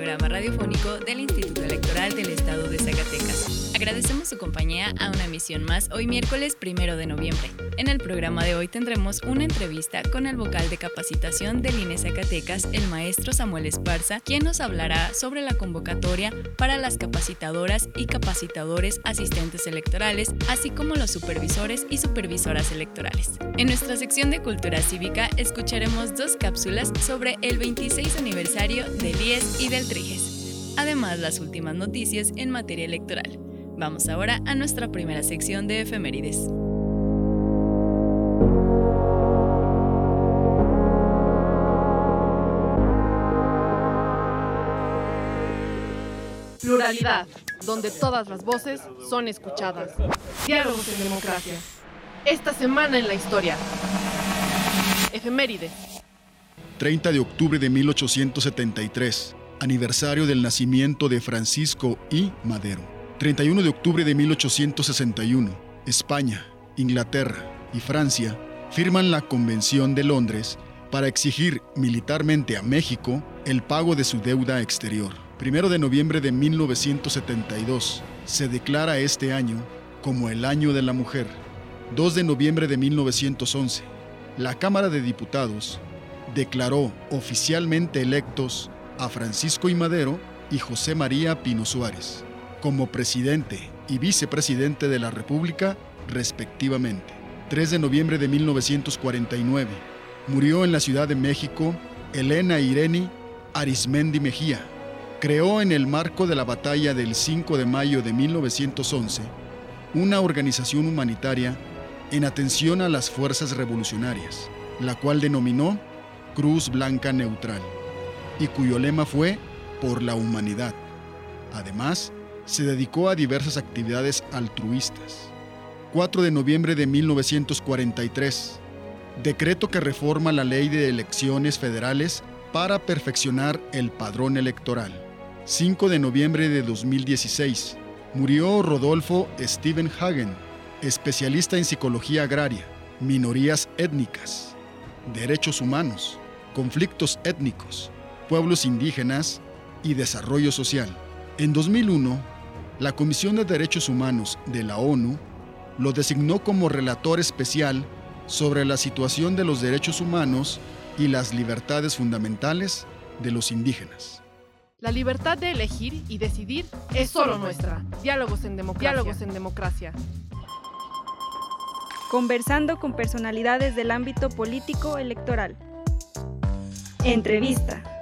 programa radiofónico del Instituto Electoral del Estado de Zacatecas. Agradecemos su compañía a una emisión más hoy miércoles primero de noviembre. En el programa de hoy tendremos una entrevista con el vocal de capacitación del INE Zacatecas, el maestro Samuel Esparza, quien nos hablará sobre la convocatoria para las capacitadoras y capacitadores asistentes electorales, así como los supervisores y supervisoras electorales. En nuestra sección de cultura cívica escucharemos dos cápsulas sobre el 26 aniversario del IES y del TRIGES, además las últimas noticias en materia electoral. Vamos ahora a nuestra primera sección de efemérides. Pluralidad, donde todas las voces son escuchadas. Diálogos en democracia. Esta semana en la historia. Efemérides. 30 de octubre de 1873, aniversario del nacimiento de Francisco I. Madero. 31 de octubre de 1861, España, Inglaterra y Francia firman la Convención de Londres para exigir militarmente a México el pago de su deuda exterior. 1 de noviembre de 1972 se declara este año como el Año de la Mujer. 2 de noviembre de 1911, la Cámara de Diputados declaró oficialmente electos a Francisco I. Madero y José María Pino Suárez como presidente y vicepresidente de la República, respectivamente. 3 de noviembre de 1949. Murió en la Ciudad de México Elena Irene Arismendi Mejía. Creó en el marco de la batalla del 5 de mayo de 1911 una organización humanitaria en atención a las fuerzas revolucionarias, la cual denominó Cruz Blanca Neutral, y cuyo lema fue Por la Humanidad. Además, se dedicó a diversas actividades altruistas. 4 de noviembre de 1943. Decreto que reforma la ley de elecciones federales para perfeccionar el padrón electoral. 5 de noviembre de 2016. Murió Rodolfo Steven Hagen, especialista en psicología agraria, minorías étnicas, derechos humanos, conflictos étnicos, pueblos indígenas y desarrollo social. En 2001, la Comisión de Derechos Humanos de la ONU lo designó como relator especial sobre la situación de los derechos humanos y las libertades fundamentales de los indígenas. La libertad de elegir y decidir es solo nuestra. Diálogos en democracia. Diálogos en democracia. Conversando con personalidades del ámbito político electoral. Entrevista.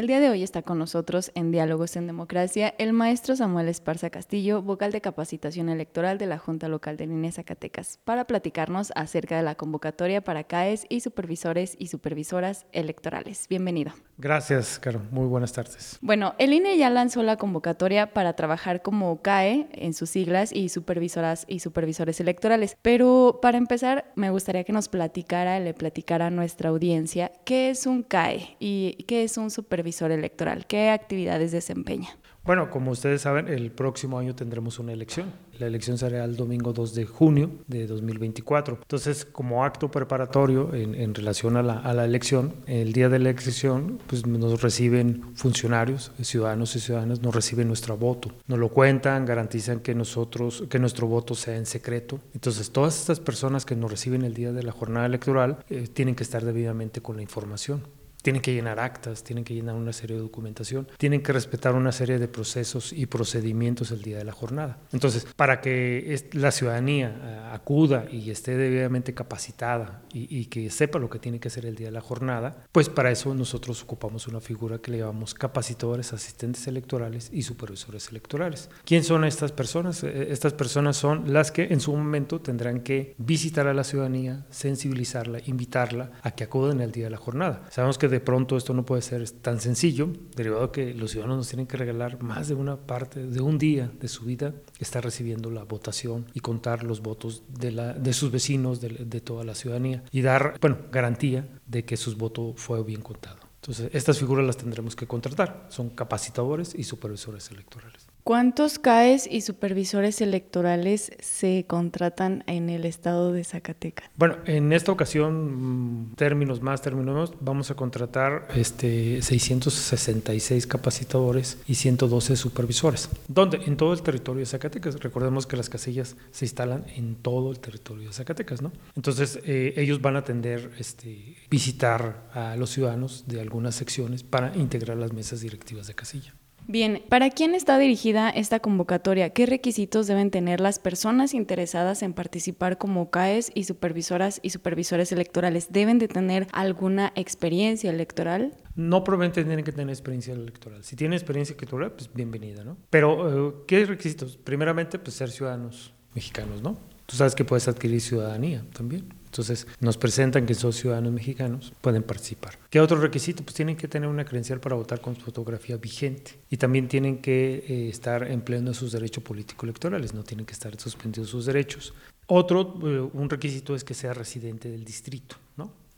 El día de hoy está con nosotros en Diálogos en Democracia el maestro Samuel Esparza Castillo, vocal de capacitación electoral de la Junta Local de Línea Zacatecas, para platicarnos acerca de la convocatoria para CAES y supervisores y supervisoras electorales. Bienvenido. Gracias, Caro. Muy buenas tardes. Bueno, el INE ya lanzó la convocatoria para trabajar como CAE en sus siglas y supervisoras y supervisores electorales. Pero para empezar, me gustaría que nos platicara, le platicara a nuestra audiencia qué es un CAE y qué es un supervisor electoral, qué actividades desempeña. Bueno, como ustedes saben, el próximo año tendremos una elección. La elección será el domingo 2 de junio de 2024. Entonces, como acto preparatorio en, relación a la, elección, el día de la elección pues, nos reciben funcionarios, ciudadanos y ciudadanas, nos reciben nuestro voto. Nos lo cuentan, garantizan que, nosotros, que nuestro voto sea en secreto. Entonces, todas estas personas que nos reciben el día de la jornada electoral eh, tienen que estar debidamente con la información tienen que llenar actas, tienen que llenar una serie de documentación, tienen que respetar una serie de procesos y procedimientos el día de la jornada. Entonces, para que la ciudadanía eh, acuda y esté debidamente capacitada y, que sepa lo que tiene que hacer el día de la jornada, pues para eso nosotros ocupamos una figura que le llamamos capacitadores, asistentes electorales y supervisores electorales. ¿Quién son estas personas? Eh, estas personas son las que en su momento tendrán que visitar a la ciudadanía, sensibilizarla, invitarla a que acudan el día de la jornada. Sabemos que de pronto esto no puede ser tan sencillo, derivado de que los ciudadanos nos tienen que regalar más de una parte de un día de su vida, estar recibiendo la votación y contar los votos de, la, de sus vecinos, de, de toda la ciudadanía y dar, bueno, garantía de que su voto fue bien contado. Entonces, estas figuras las tendremos que contratar. Son capacitadores y supervisores electorales. ¿Cuántos CAES y supervisores electorales se contratan en el estado de Zacatecas? Bueno, en esta ocasión, mm, términos más, términos menos, vamos a contratar este, 666 capacitadores y 112 supervisores. ¿Dónde? En todo el territorio de Zacatecas. Recordemos que las casillas se instalan en todo el territorio de Zacatecas, ¿no? Entonces, eh, ellos van a atender, este, visitar a los ciudadanos de algunas secciones para integrar las mesas directivas de casilla. Bien, ¿para quién está dirigida esta convocatoria? ¿Qué requisitos deben tener las personas interesadas en participar como CAES y supervisoras y supervisores electorales? ¿Deben de tener alguna experiencia electoral? No probablemente tienen que tener experiencia electoral. Si tienen experiencia electoral, pues bienvenida, ¿no? Pero, eh, ¿qué requisitos? Primeramente, pues ser ciudadanos mexicanos, ¿no? Tú sabes que puedes adquirir ciudadanía también. Entonces nos presentan que son ciudadanos mexicanos, pueden participar. ¿Qué otro requisito? Pues tienen que tener una credencial para votar con fotografía vigente y también tienen que eh, estar empleando sus derechos político-electorales, no tienen que estar suspendidos sus derechos. Otro, eh, un requisito es que sea residente del distrito.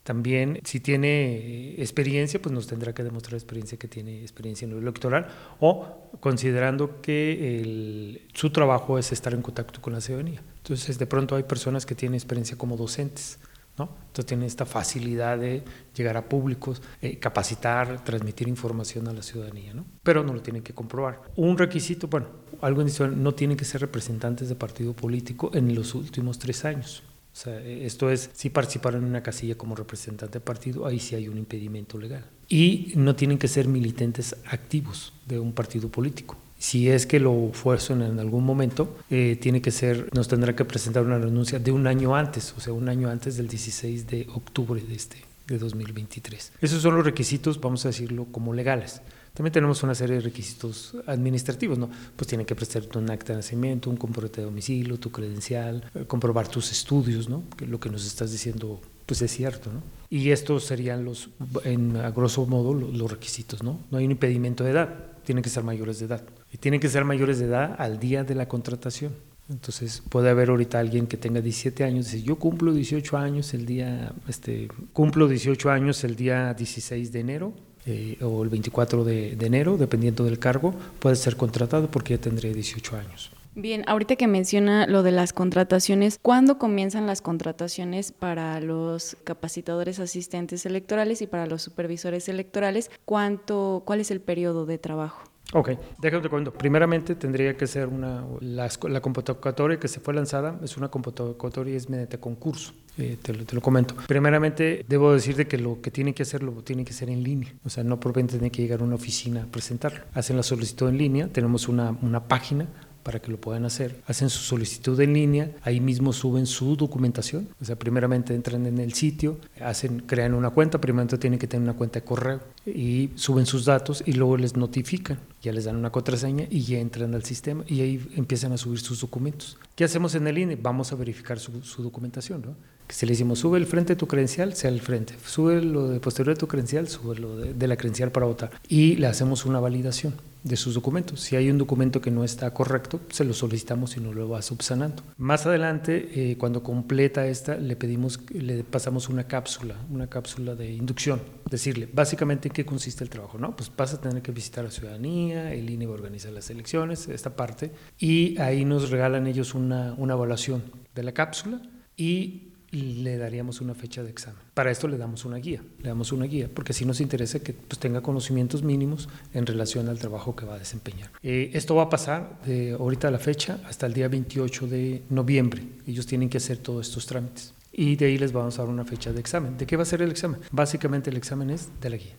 También, si tiene eh, experiencia, pues nos tendrá que demostrar experiencia que tiene experiencia en lo electoral o considerando que su trabajo es estar en contacto con la ciudadanía. Entonces, de pronto hay personas que tienen experiencia como docentes, ¿no? Entonces tienen esta facilidad de llegar a públicos, eh, capacitar, transmitir información a la ciudadanía, ¿no? Pero no lo tienen que comprobar. Un requisito, bueno, algo adicional, no tienen que ser representantes de partido político en los últimos tres años. O sea, esto es, si participaron en una casilla como representante de partido, ahí sí hay un impedimento legal. Y no tienen que ser militantes activos de un partido político. Si es que lo fuerzan en algún momento, eh, tiene que ser, nos tendrá que presentar una renuncia de un año antes, o sea, un año antes del 16 de octubre de este de 2023. Esos son los requisitos, vamos a decirlo, como legales. También tenemos una serie de requisitos administrativos, ¿no? Pues tienen que prestarte un acta de nacimiento, un comprobante de domicilio, tu credencial, eh, comprobar tus estudios, ¿no? Lo que nos estás diciendo, pues es cierto, ¿no? Y estos serían los, en, a grosso modo, los, requisitos, ¿no? No hay un impedimento de edad, tienen que ser mayores de edad. Y tienen que ser mayores de edad al día de la contratación. Entonces puede haber ahorita alguien que tenga 17 años y dice, yo cumplo 18 años el día, este, cumplo 18 años el día 16 de enero eh, o el 24 de, enero, dependiendo del cargo, puede ser contratado porque ya tendré 18 años. Bien, ahorita que menciona lo de las contrataciones, ¿cuándo comienzan las contrataciones para los capacitadores asistentes electorales y para los supervisores electorales? ¿Cuánto, ¿Cuál es el periodo de trabajo? Ok, déjame te cuento. Primeramente tendría que ser una, la, la, que se fue lanzada, es una convocatoria es mediante concurso, eh, te, lo, te, lo, comento. Primeramente debo decirte que lo que tienen que hacer lo tienen que hacer en línea, o sea, no por tiene que llegar a una oficina a presentarlo. Hacen la solicitud en línea, tenemos una, una página para que lo puedan hacer. Hacen su solicitud en línea, ahí mismo suben su documentación, o sea, primeramente entran en el sitio, hacen, crean una cuenta, primeramente tienen que tener una cuenta de correo y suben sus datos y luego les notifican, ya les dan una contraseña y ya entran al sistema y ahí empiezan a subir sus documentos. ¿Qué hacemos en el INE? Vamos a verificar su, documentación, ¿no? si le decimos sube el frente de tu credencial, sea el frente, sube lo de posterior de tu credencial, sube lo de, la credencial para votar y le hacemos una validación de sus documentos. Si hay un documento que no está correcto, se lo solicitamos y no lo va subsanando. Más adelante, eh, cuando completa esta, le pedimos, le pasamos una cápsula, una cápsula de inducción, decirle básicamente en qué consiste el trabajo, ¿no? Pues vas a tener que visitar a la ciudadanía, el INE va a organizar las elecciones, esta parte, y ahí nos regalan ellos una, una evaluación de la cápsula y le daríamos una fecha de examen. Para esto le damos una guía, le damos una guía, porque si nos interesa que pues, tenga conocimientos mínimos en relación al trabajo que va a desempeñar. Eh, esto va a pasar de ahorita a la fecha hasta el día 28 de noviembre. Ellos tienen que hacer todos estos trámites. y de ahí les vamos a dar una fecha de examen. ¿De qué va a ser el examen? Básicamente el examen es de la guía.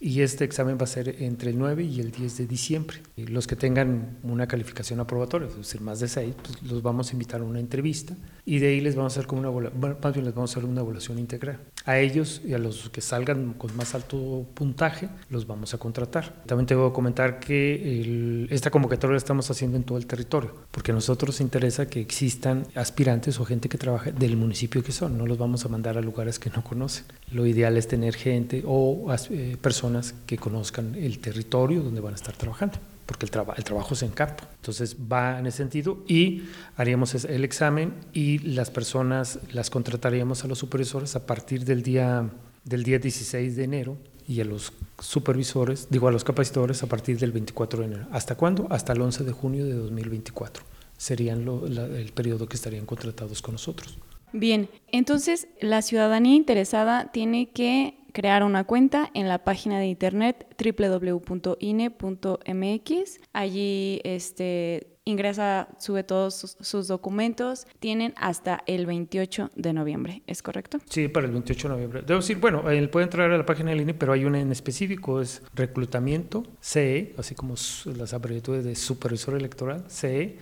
Y este examen va a ser entre el 9 y el 10 de diciembre. Los que tengan una calificación aprobatoria, es decir, más de 6, pues los vamos a invitar a una entrevista y de ahí les vamos a hacer como una bien les vamos a hacer una evaluación integral. A ellos y a los que salgan con más alto puntaje los vamos a contratar. También tengo que comentar que esta convocatoria la estamos haciendo en todo el territorio, porque a nosotros nos interesa que existan aspirantes o gente que trabaje del municipio que son, no los vamos a mandar a lugares que no conocen. Lo ideal es tener gente o eh, personas que conozcan el territorio donde van a estar trabajando porque el, el trabajo es en campo. Entonces va en ese sentido y haríamos el examen y las personas las contrataríamos a los supervisores a partir del día, del día 16 de enero y a los supervisores, digo a los capacitadores a partir del 24 de enero. ¿Hasta cuándo? Hasta el 11 de junio de 2024. Serían el periodo que estarían contratados con nosotros. Bien, entonces la ciudadanía interesada tiene que crear una cuenta en la página de internet www.ine.mx. Allí este, ingresa, sube todos sus, documentos. Tienen hasta el 28 de noviembre, ¿es correcto? Sí, para el 28 de noviembre. Debo decir, bueno, él puede entrar a la página del INE, pero hay una en específico, es reclutamiento CE, así como las abreviaturas de supervisor electoral, CE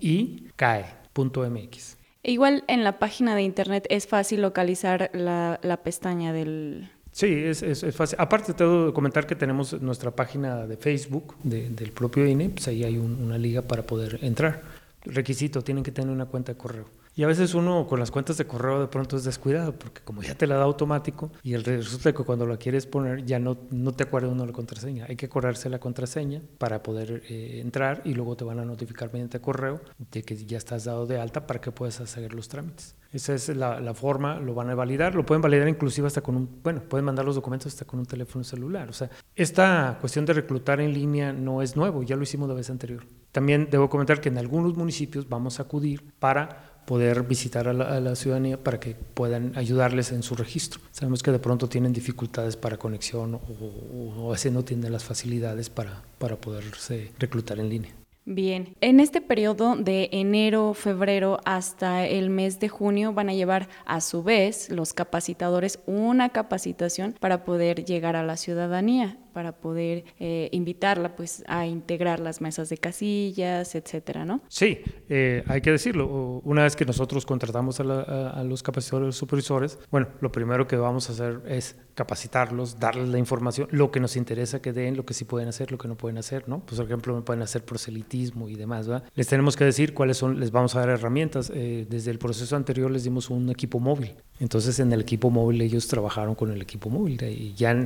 y CAE.mx. E igual en la página de internet es fácil localizar la pestaña del, Sí, es, es, fácil. Aparte, tengo que comentar que tenemos nuestra página de Facebook del propio INE, pues ahí hay una liga para poder entrar. Requisito, tienen que tener una cuenta de correo. Y a veces uno con las cuentas de correo de pronto es descuidado, porque como ya te la da automático y el resulta que cuando la quieres poner ya no, no te acuerda uno la contraseña. Hay que acordarse la contraseña para poder eh, entrar y luego te van a notificar mediante correo de que ya estás dado de alta para que puedas hacer los trámites. Esa es la, la, forma, lo van a validar, lo pueden validar inclusive hasta con un, bueno, pueden mandar los documentos hasta con un teléfono celular. O sea, esta cuestión de reclutar en línea no es nuevo, ya lo hicimos la vez anterior. También debo comentar que en algunos municipios vamos a acudir para poder visitar a la, ciudadanía para que puedan ayudarles en su registro. Sabemos que de pronto tienen dificultades para conexión o, o, no tienen las facilidades para, para poderse reclutar en línea. Bien, en este periodo de enero, febrero hasta el mes de junio van a llevar a su vez los capacitadores una capacitación para poder llegar a la ciudadanía para poder eh, invitarla pues a integrar las mesas de casillas, etcétera, ¿no? Sí, eh, hay que decirlo. Una vez que nosotros contratamos a, los capacitadores supervisores, bueno, lo primero que vamos a hacer es capacitarlos, darles la información, lo que nos interesa que den, lo que sí pueden hacer, lo que no pueden hacer, ¿no? Pues, por ejemplo, me pueden hacer proselitismo y demás, ¿verdad? Les tenemos que decir cuáles son, les vamos a dar herramientas. Eh, desde el proceso anterior les dimos un equipo móvil. Entonces, en el equipo móvil ellos trabajaron con el equipo móvil y ya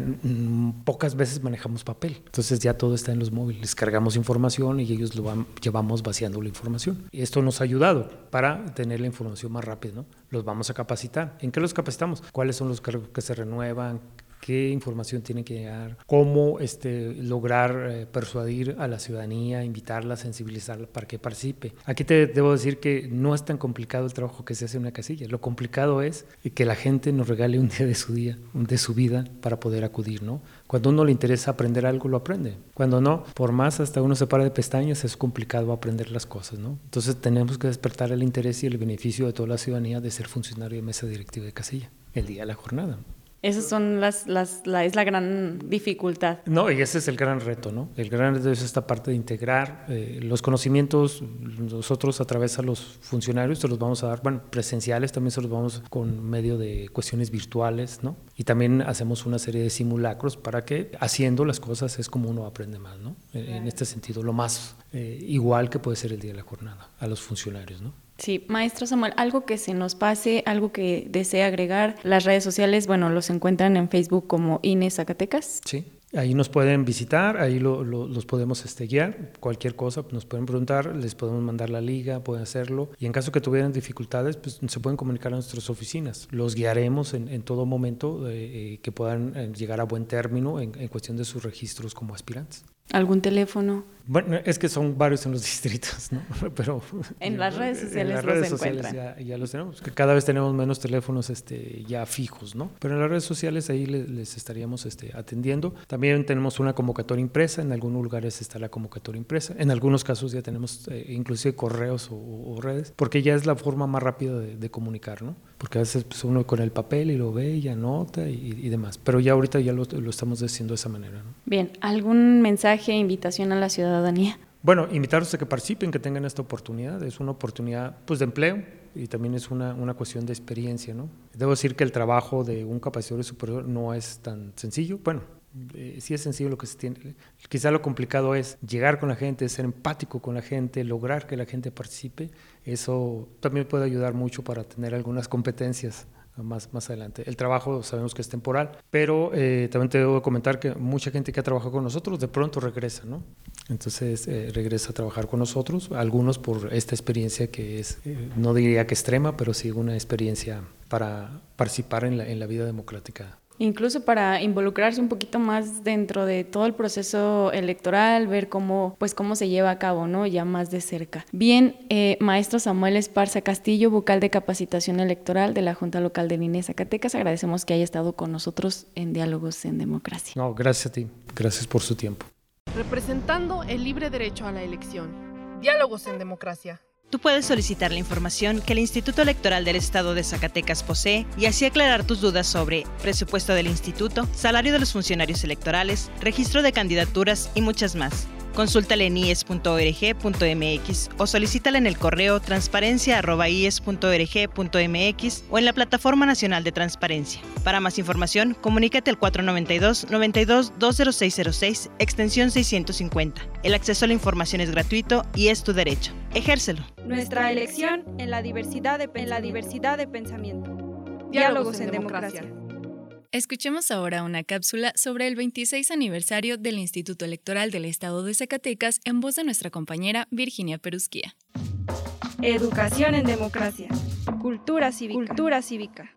pocas veces manejamos papel. Entonces ya todo está en los móviles. Cargamos información y ellos lo van, llevamos vaciando la información. Y esto nos ha ayudado para tener la información más rápida. ¿no? Los vamos a capacitar. ¿En qué los capacitamos? ¿Cuáles son los cargos que se renuevan? Qué información tiene que llegar, cómo este, lograr eh, persuadir a la ciudadanía, invitarla, sensibilizarla para que participe. Aquí te debo decir que no es tan complicado el trabajo que se hace en una casilla. Lo complicado es que la gente nos regale un día de su día, de su vida para poder acudir, ¿no? Cuando uno le interesa aprender algo, lo aprende. Cuando no, por más hasta uno se para de pestañas, es complicado aprender las cosas, ¿no? Entonces tenemos que despertar el interés y el beneficio de toda la ciudadanía de ser funcionario de mesa directiva de casilla el día de la jornada. Esas son las, las la, es la gran dificultad. No, y ese es el gran reto, ¿no? El gran reto es esta parte de integrar eh, los conocimientos, nosotros a través de los funcionarios se los vamos a dar, bueno, presenciales también se los vamos con medio de cuestiones virtuales, ¿no? Y también hacemos una serie de simulacros para que haciendo las cosas es como uno aprende más, ¿no? En, este sentido, lo más eh, igual que puede ser el día de la jornada a los funcionarios, ¿no? Sí, maestro Samuel, algo que se nos pase, algo que desee agregar. Las redes sociales, bueno, los encuentran en Facebook como INE Zacatecas. Sí, Ahí nos pueden visitar, ahí los podemos este, guiar, cualquier cosa nos pueden preguntar, les podemos mandar la liga, pueden hacerlo. Y en caso que tuvieran dificultades, pues se pueden comunicar a nuestras oficinas. Los guiaremos en, todo momento eh, eh, que puedan eh, llegar a buen término en cuestión de sus registros como aspirantes. ¿Algún teléfono? Bueno, es que son varios en los distritos, ¿no? Pero en las redes sociales en las redes sociales ya, los tenemos, que cada vez tenemos menos teléfonos este, ya fijos, ¿no? Pero en las redes sociales ahí les, estaríamos este, atendiendo. También tenemos una convocatoria impresa, en algunos lugares está la convocatoria impresa, en algunos casos ya tenemos eh, inclusive correos o, redes, porque ya es la forma más rápida de, de comunicar, ¿no? Porque a veces pues, uno con el papel y lo ve y anota y, demás, pero ya ahorita ya lo, estamos haciendo de esa manera. Bien, ¿algún mensaje, invitación a la ciudadanía? Bueno, invitarlos a que participen, que tengan esta oportunidad. Es una oportunidad pues, de empleo y también es una, una cuestión de experiencia. ¿no? Debo decir que el trabajo de un capacitador superior no es tan sencillo. Bueno, eh, sí es sencillo lo que se tiene. Quizá lo complicado es llegar con la gente, ser empático con la gente, lograr que la gente participe. Eso también puede ayudar mucho para tener algunas competencias más, más adelante. El trabajo sabemos que es temporal, pero eh, también te debo comentar que mucha gente que ha trabajado con nosotros de pronto regresa, ¿no? Entonces eh, regresa a trabajar con nosotros, algunos por esta experiencia que es, eh, no diría que extrema, pero sí una experiencia para participar en la, en la vida democrática incluso para involucrarse un poquito más dentro de todo el proceso electoral, ver cómo, pues cómo se lleva a cabo, ¿no? Ya más de cerca. Bien, eh, maestro Samuel Esparza Castillo, vocal de capacitación electoral de la Junta Local de Línea Zacatecas, agradecemos que haya estado con nosotros en Diálogos en Democracia. No, gracias a ti, gracias por su tiempo. Representando el libre derecho a la elección. Diálogos en Democracia. Tú puedes solicitar la información que el Instituto Electoral del Estado de Zacatecas posee y así aclarar tus dudas sobre presupuesto del instituto, salario de los funcionarios electorales, registro de candidaturas y muchas más. Consúltale en ies.org.mx o solicítala en el correo transparencia.ies.org.mx o en la Plataforma Nacional de Transparencia. Para más información, comunícate al 492 92 20606 extensión 650. El acceso a la información es gratuito y es tu derecho. Ejércelo. Nuestra elección en la diversidad de, en la diversidad de pensamiento. Diálogos, en, democracia. Escuchemos ahora una cápsula sobre el 26 aniversario del Instituto Electoral del Estado de Zacatecas en voz de nuestra compañera Virginia Perusquía. Educación en democracia. Cultura cívica. Cultura cívica.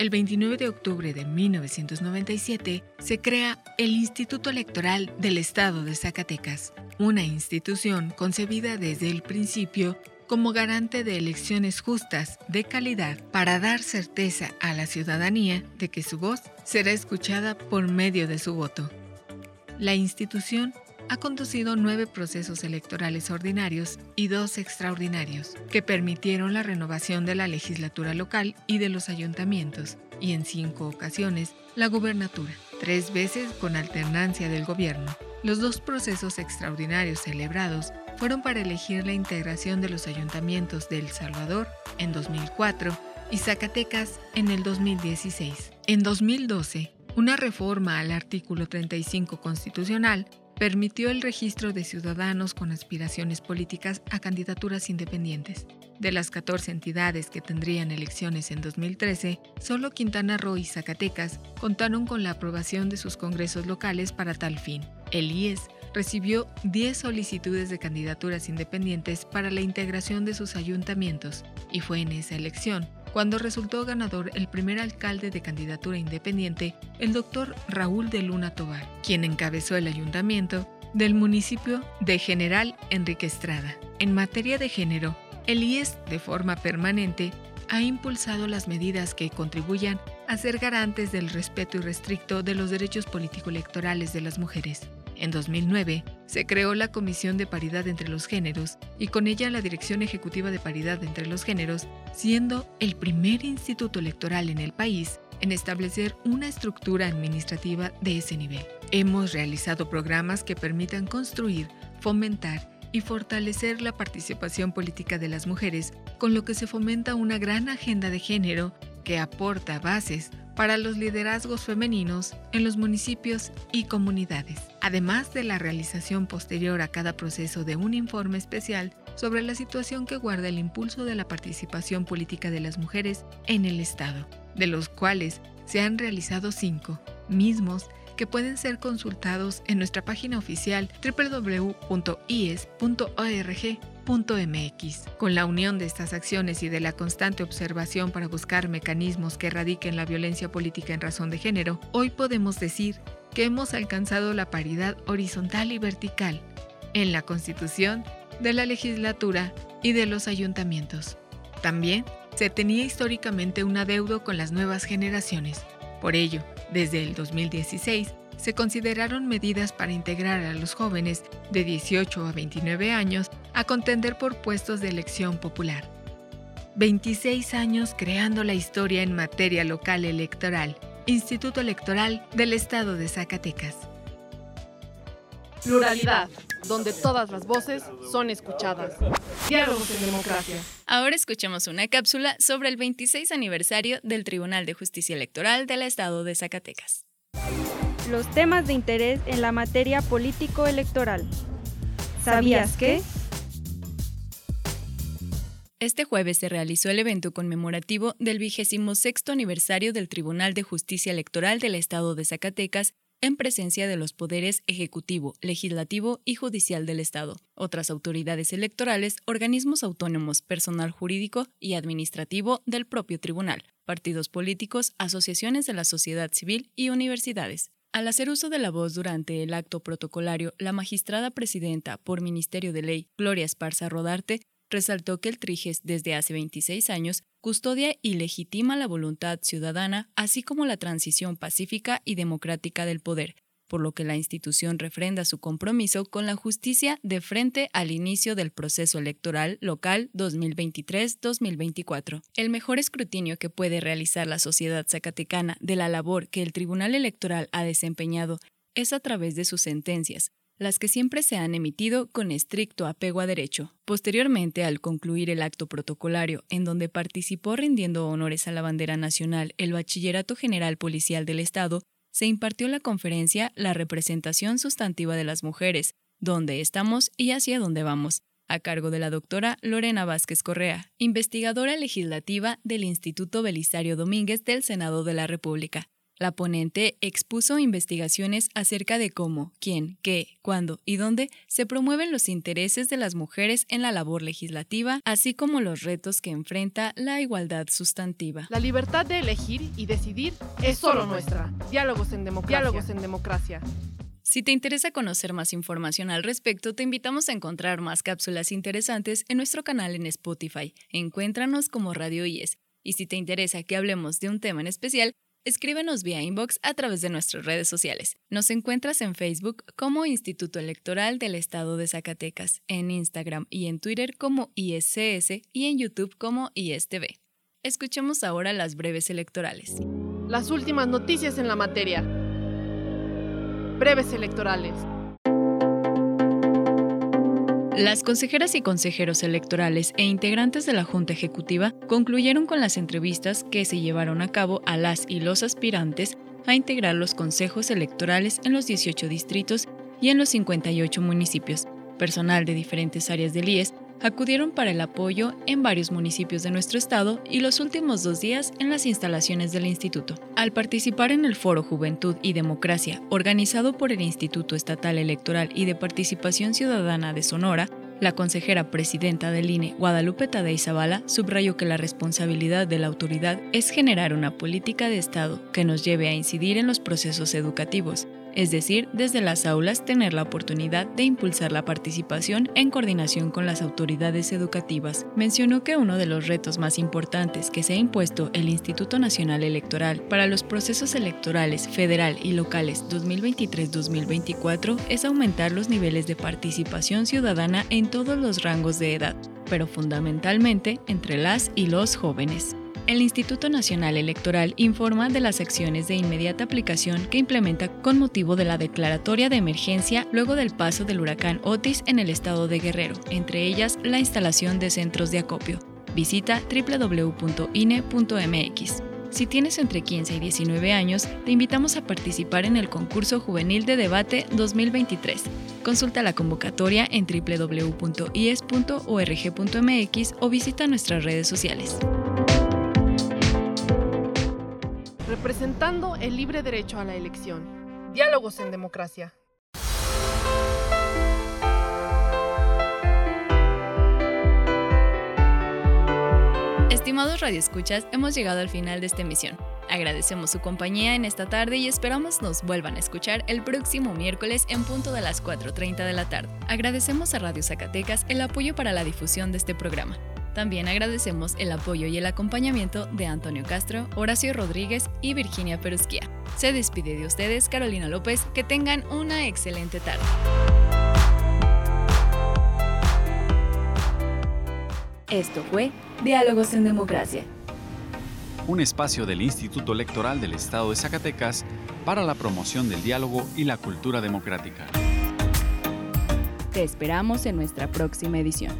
El 29 de octubre de 1997 se crea el Instituto Electoral del Estado de Zacatecas, una institución concebida desde el principio como garante de elecciones justas, de calidad, para dar certeza a la ciudadanía de que su voz será escuchada por medio de su voto. La institución ha conducido nueve procesos electorales ordinarios y dos extraordinarios, que permitieron la renovación de la legislatura local y de los ayuntamientos, y en cinco ocasiones la gubernatura, tres veces con alternancia del gobierno. Los dos procesos extraordinarios celebrados fueron para elegir la integración de los ayuntamientos de El Salvador en 2004 y Zacatecas en el 2016. En 2012, una reforma al artículo 35 constitucional permitió el registro de ciudadanos con aspiraciones políticas a candidaturas independientes. De las 14 entidades que tendrían elecciones en 2013, solo Quintana Roo y Zacatecas contaron con la aprobación de sus congresos locales para tal fin. El IES recibió 10 solicitudes de candidaturas independientes para la integración de sus ayuntamientos y fue en esa elección cuando resultó ganador el primer alcalde de candidatura independiente, el doctor Raúl de Luna Tobar, quien encabezó el ayuntamiento del municipio de General Enrique Estrada. En materia de género, el IES, de forma permanente, ha impulsado las medidas que contribuyan a ser garantes del respeto irrestricto de los derechos político-electorales de las mujeres. En 2009 se creó la Comisión de Paridad entre los Géneros y con ella la Dirección Ejecutiva de Paridad entre los Géneros, siendo el primer instituto electoral en el país en establecer una estructura administrativa de ese nivel. Hemos realizado programas que permitan construir, fomentar y fortalecer la participación política de las mujeres, con lo que se fomenta una gran agenda de género que aporta bases para los liderazgos femeninos en los municipios y comunidades, además de la realización posterior a cada proceso de un informe especial sobre la situación que guarda el impulso de la participación política de las mujeres en el Estado, de los cuales se han realizado cinco, mismos que pueden ser consultados en nuestra página oficial www.ies.org Con la unión de estas acciones y de la constante observación para buscar mecanismos que erradiquen la violencia política en razón de género, hoy podemos decir que hemos alcanzado la paridad horizontal y vertical en la Constitución, de la legislatura y de los ayuntamientos. También se tenía históricamente un adeudo con las nuevas generaciones. Por ello, desde el 2016, se consideraron medidas para integrar a los jóvenes de 18 a 29 años a contender por puestos de elección popular. 26 años creando la historia en materia local electoral. Instituto Electoral del Estado de Zacatecas. Pluralidad, donde todas las voces son escuchadas. Diálogos en democracia. Ahora escuchemos una cápsula sobre el 26 aniversario del Tribunal de Justicia Electoral del Estado de Zacatecas. Los temas de interés en la materia político-electoral. ¿Sabías que? Este jueves se realizó el evento conmemorativo del 26 aniversario del Tribunal de Justicia Electoral del Estado de Zacatecas en presencia de los poderes ejecutivo, legislativo y judicial del Estado, otras autoridades electorales, organismos autónomos, personal jurídico y administrativo del propio tribunal, partidos políticos, asociaciones de la sociedad civil y universidades. Al hacer uso de la voz durante el acto protocolario, la magistrada presidenta por Ministerio de Ley, Gloria Esparza Rodarte, resaltó que el Triges desde hace 26 años custodia y legitima la voluntad ciudadana, así como la transición pacífica y democrática del poder, por lo que la institución refrenda su compromiso con la justicia de frente al inicio del proceso electoral local 2023-2024. El mejor escrutinio que puede realizar la sociedad zacatecana de la labor que el Tribunal Electoral ha desempeñado es a través de sus sentencias, las que siempre se han emitido con estricto apego a derecho. Posteriormente, al concluir el acto protocolario, en donde participó rindiendo honores a la bandera nacional el Bachillerato General Policial del Estado, se impartió la conferencia La representación sustantiva de las mujeres, dónde estamos y hacia dónde vamos, a cargo de la doctora Lorena Vázquez Correa, investigadora legislativa del Instituto Belisario Domínguez del Senado de la República. La ponente expuso investigaciones acerca de cómo, quién, qué, cuándo y dónde se promueven los intereses de las mujeres en la labor legislativa, así como los retos que enfrenta la igualdad sustantiva. La libertad de elegir y decidir es solo nuestra. Diálogos en democracia. Diálogos en democracia. Si te interesa conocer más información al respecto, te invitamos a encontrar más cápsulas interesantes en nuestro canal en Spotify. Encuéntranos como Radio IES. Y si te interesa que hablemos de un tema en especial, Escríbenos vía inbox a través de nuestras redes sociales. Nos encuentras en Facebook como Instituto Electoral del Estado de Zacatecas, en Instagram y en Twitter como ISCS y en YouTube como ISTV. Escuchemos ahora las breves electorales. Las últimas noticias en la materia. Breves electorales. Las consejeras y consejeros electorales e integrantes de la Junta Ejecutiva concluyeron con las entrevistas que se llevaron a cabo a las y los aspirantes a integrar los consejos electorales en los 18 distritos y en los 58 municipios. Personal de diferentes áreas del IES acudieron para el apoyo en varios municipios de nuestro estado y los últimos dos días en las instalaciones del instituto. Al participar en el Foro Juventud y Democracia, organizado por el Instituto Estatal Electoral y de Participación Ciudadana de Sonora, la consejera presidenta del INE, Guadalupe Tadei Zavala, subrayó que la responsabilidad de la autoridad es generar una política de Estado que nos lleve a incidir en los procesos educativos, es decir, desde las aulas tener la oportunidad de impulsar la participación en coordinación con las autoridades educativas. Mencionó que uno de los retos más importantes que se ha impuesto el Instituto Nacional Electoral para los procesos electorales federal y locales 2023-2024 es aumentar los niveles de participación ciudadana en todos los rangos de edad, pero fundamentalmente entre las y los jóvenes el Instituto Nacional Electoral informa de las acciones de inmediata aplicación que implementa con motivo de la declaratoria de emergencia luego del paso del huracán Otis en el estado de Guerrero, entre ellas la instalación de centros de acopio. Visita www.ine.mx. Si tienes entre 15 y 19 años, te invitamos a participar en el concurso juvenil de debate 2023. Consulta la convocatoria en www.ies.org.mx o visita nuestras redes sociales. Representando el libre derecho a la elección. Diálogos en democracia. Estimados radioescuchas, hemos llegado al final de esta emisión. Agradecemos su compañía en esta tarde y esperamos nos vuelvan a escuchar el próximo miércoles en punto de las 4.30 de la tarde. Agradecemos a Radio Zacatecas el apoyo para la difusión de este programa. También agradecemos el apoyo y el acompañamiento de Antonio Castro, Horacio Rodríguez y Virginia Perusquía. Se despide de ustedes Carolina López, que tengan una excelente tarde. Esto fue Diálogos en Democracia. Un espacio del Instituto Electoral del Estado de Zacatecas para la promoción del diálogo y la cultura democrática. Te esperamos en nuestra próxima edición.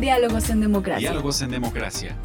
Diálogos en Democracia.